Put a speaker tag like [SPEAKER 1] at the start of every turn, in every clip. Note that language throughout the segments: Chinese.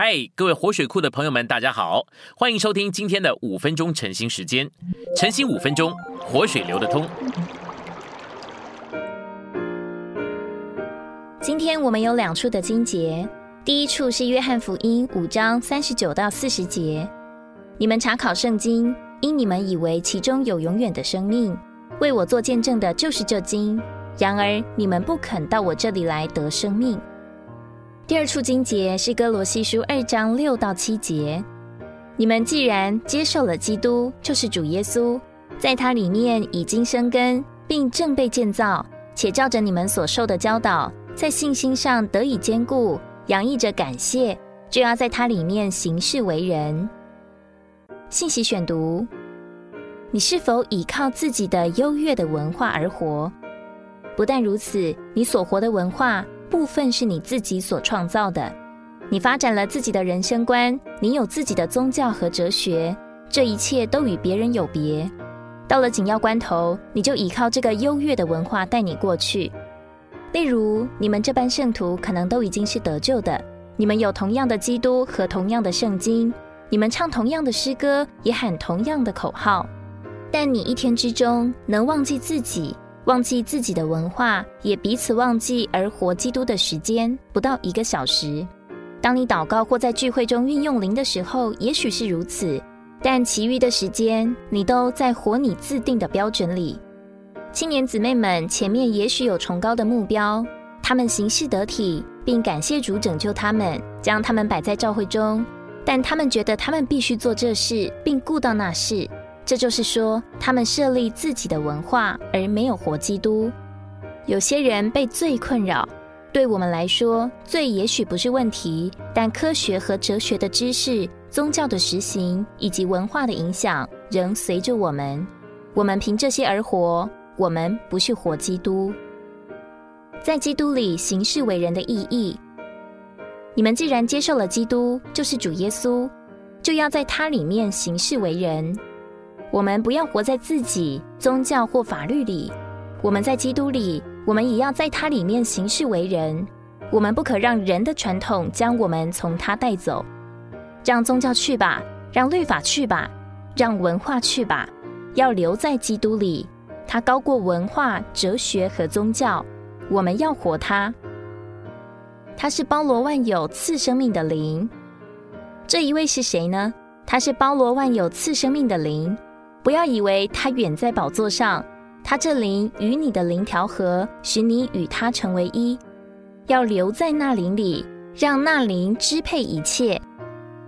[SPEAKER 1] 嗨，各位活水库的朋友们，大家好，欢迎收听今天的五分钟晨兴时间。晨兴五分钟，活水流得通。
[SPEAKER 2] 今天我们有两处的经节，第一处是约翰福音五章三十九到四十节。你们查考圣经，因你们以为其中有永远的生命，为我做见证的就是这经。然而你们不肯到我这里来得生命。第二处经节是哥罗西书二章六到七节。你们既然接受了基督，就是主耶稣，在他里面已经生根，并正被建造，且照着你们所受的教导，在信心上得以坚固，洋溢着感谢，就要在他里面行事为人。信息选读：你是否倚靠自己的优越的文化而活？不但如此，你所活的文化。部分是你自己所创造的，你发展了自己的人生观，你有自己的宗教和哲学，这一切都与别人有别。到了紧要关头，你就依靠这个优越的文化带你过去。例如，你们这班圣徒可能都已经是得救的，你们有同样的基督和同样的圣经，你们唱同样的诗歌，也喊同样的口号，但你一天之中能忘记自己。忘记自己的文化，也彼此忘记而活基督的时间不到一个小时。当你祷告或在聚会中运用灵的时候，也许是如此，但其余的时间你都在活你自定的标准里。青年姊妹们前面也许有崇高的目标，他们行事得体，并感谢主拯救他们，将他们摆在教会中，但他们觉得他们必须做这事，并顾到那事。这就是说，他们设立自己的文化，而没有活基督。有些人被罪困扰，对我们来说，罪也许不是问题，但科学和哲学的知识、宗教的实行以及文化的影响，仍随着我们。我们凭这些而活，我们不是活基督。在基督里行事为人的意义，你们既然接受了基督，就是主耶稣，就要在他里面行事为人。我们不要活在自己宗教或法律里，我们在基督里，我们也要在他里面行事为人。我们不可让人的传统将我们从他带走，让宗教去吧，让律法去吧，让文化去吧，要留在基督里。他高过文化、哲学和宗教，我们要活他。他是包罗万有赐生命的灵。这一位是谁呢？他是包罗万有赐生命的灵。不要以为他远在宝座上，他这灵与你的灵调和，使你与他成为一。要留在那灵里，让那灵支配一切。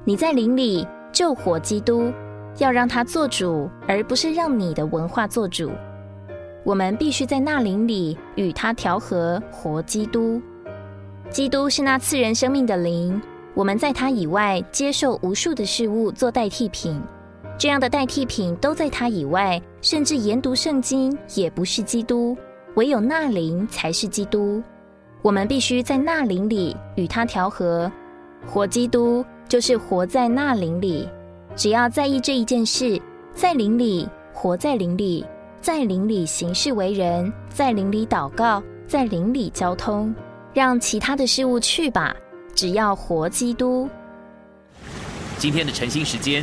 [SPEAKER 2] 你在灵里救活基督，要让他做主，而不是让你的文化做主。我们必须在那灵里与他调和，活基督。基督是那赐人生命的灵，我们在他以外接受无数的事物做代替品。这样的代替品都在他以外，甚至研读圣经也不是基督，唯有那灵才是基督。我们必须在那灵里与他调和，活基督就是活在那灵里。只要在意这一件事，在灵里活在灵里，在灵里行事为人，在灵里祷告，在灵里交通，让其他的事物去吧。只要活基督。
[SPEAKER 1] 今天的晨兴时间。